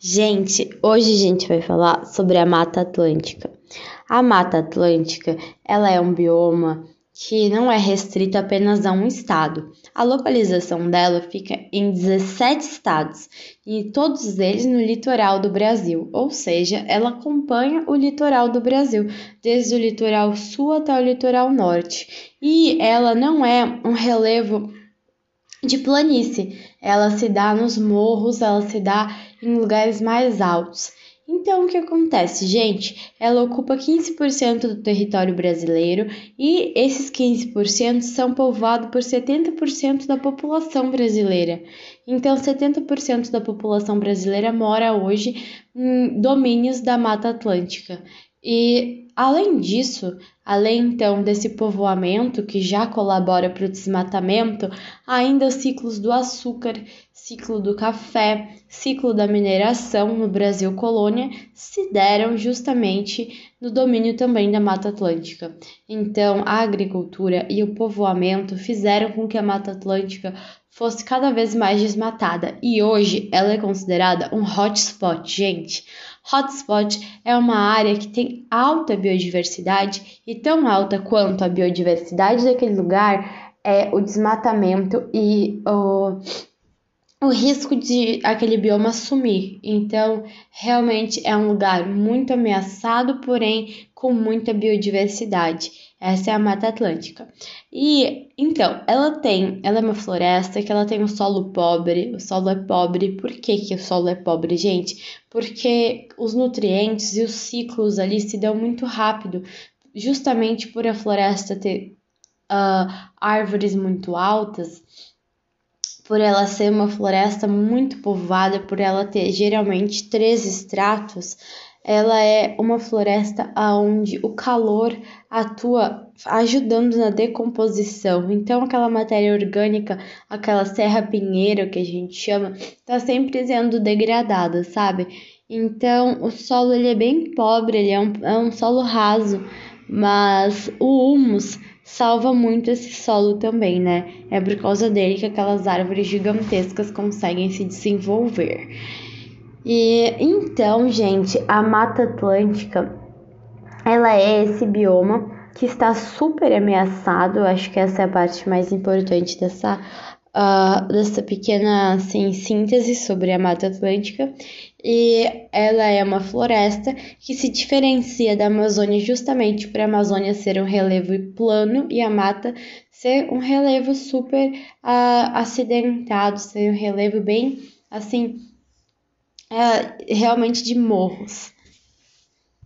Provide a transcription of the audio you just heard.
Gente, hoje a gente vai falar sobre a Mata Atlântica. A Mata Atlântica, ela é um bioma que não é restrito apenas a um estado. A localização dela fica em 17 estados e todos eles no litoral do Brasil, ou seja, ela acompanha o litoral do Brasil, desde o litoral sul até o litoral norte. E ela não é um relevo de planície. Ela se dá nos morros, ela se dá em lugares mais altos. Então, o que acontece, gente? Ela ocupa 15% do território brasileiro e esses 15% são povoados por 70% da população brasileira. Então, 70% da população brasileira mora hoje em domínios da Mata Atlântica. E além disso, além então desse povoamento que já colabora para o desmatamento, ainda os ciclos do açúcar, ciclo do café, ciclo da mineração no Brasil colônia se deram justamente no domínio também da Mata Atlântica. Então, a agricultura e o povoamento fizeram com que a Mata Atlântica fosse cada vez mais desmatada e hoje ela é considerada um hotspot, gente. Hotspot é uma área que tem alta biodiversidade e tão alta quanto a biodiversidade daquele lugar é o desmatamento e o o risco de aquele bioma sumir. Então, realmente é um lugar muito ameaçado, porém com muita biodiversidade. Essa é a Mata Atlântica. E então, ela tem, ela é uma floresta que ela tem um solo pobre. O solo é pobre. Por que, que o solo é pobre, gente? Porque os nutrientes e os ciclos ali se dão muito rápido, justamente por a floresta ter uh, árvores muito altas por ela ser uma floresta muito povoada, por ela ter geralmente três estratos, ela é uma floresta onde o calor atua ajudando na decomposição. Então, aquela matéria orgânica, aquela serra pinheira que a gente chama, está sempre sendo degradada, sabe? Então, o solo ele é bem pobre, ele é um, é um solo raso, mas o humus salva muito esse solo também, né? É por causa dele que aquelas árvores gigantescas conseguem se desenvolver. E então, gente, a Mata Atlântica, ela é esse bioma que está super ameaçado. Acho que essa é a parte mais importante dessa uh, dessa pequena assim, síntese sobre a Mata Atlântica. E ela é uma floresta que se diferencia da Amazônia justamente por a Amazônia ser um relevo plano e a mata ser um relevo super uh, acidentado, ser um relevo bem assim, uh, realmente de morros.